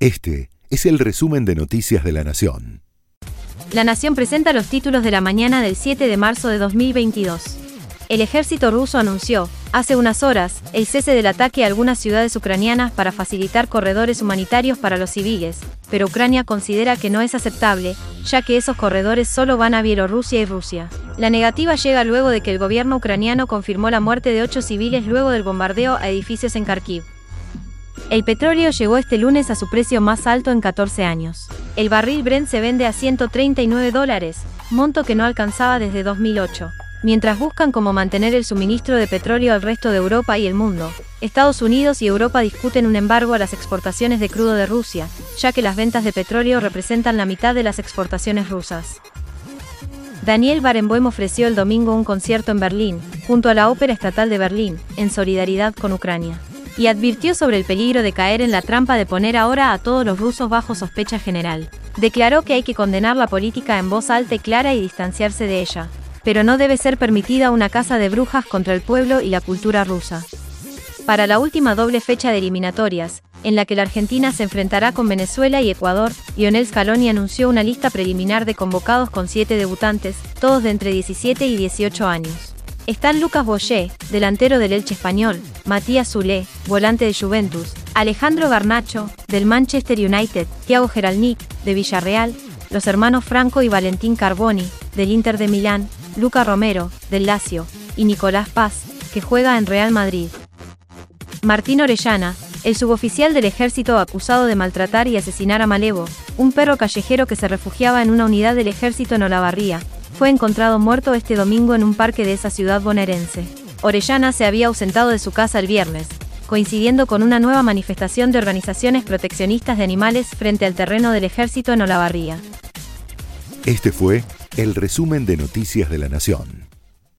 Este es el resumen de Noticias de la Nación. La Nación presenta los títulos de la mañana del 7 de marzo de 2022. El ejército ruso anunció, hace unas horas, el cese del ataque a algunas ciudades ucranianas para facilitar corredores humanitarios para los civiles, pero Ucrania considera que no es aceptable, ya que esos corredores solo van a Bielorrusia y Rusia. La negativa llega luego de que el gobierno ucraniano confirmó la muerte de ocho civiles luego del bombardeo a edificios en Kharkiv. El petróleo llegó este lunes a su precio más alto en 14 años. El barril Brent se vende a 139 dólares, monto que no alcanzaba desde 2008. Mientras buscan cómo mantener el suministro de petróleo al resto de Europa y el mundo, Estados Unidos y Europa discuten un embargo a las exportaciones de crudo de Rusia, ya que las ventas de petróleo representan la mitad de las exportaciones rusas. Daniel Barenboim ofreció el domingo un concierto en Berlín, junto a la Ópera Estatal de Berlín, en solidaridad con Ucrania y advirtió sobre el peligro de caer en la trampa de poner ahora a todos los rusos bajo sospecha general. Declaró que hay que condenar la política en voz alta y clara y distanciarse de ella, pero no debe ser permitida una caza de brujas contra el pueblo y la cultura rusa. Para la última doble fecha de eliminatorias, en la que la Argentina se enfrentará con Venezuela y Ecuador, Lionel Scaloni anunció una lista preliminar de convocados con siete debutantes, todos de entre 17 y 18 años. Están Lucas Boyé, delantero del Elche Español, Matías Zulé, volante de Juventus, Alejandro Garnacho, del Manchester United, Thiago Geralnik, de Villarreal, los hermanos Franco y Valentín Carboni, del Inter de Milán, Luca Romero, del Lazio, y Nicolás Paz, que juega en Real Madrid. Martín Orellana, el suboficial del ejército acusado de maltratar y asesinar a Malevo, un perro callejero que se refugiaba en una unidad del ejército en Olavarría, fue encontrado muerto este domingo en un parque de esa ciudad bonaerense. Orellana se había ausentado de su casa el viernes, coincidiendo con una nueva manifestación de organizaciones proteccionistas de animales frente al terreno del ejército en Olavarría. Este fue el resumen de Noticias de la Nación.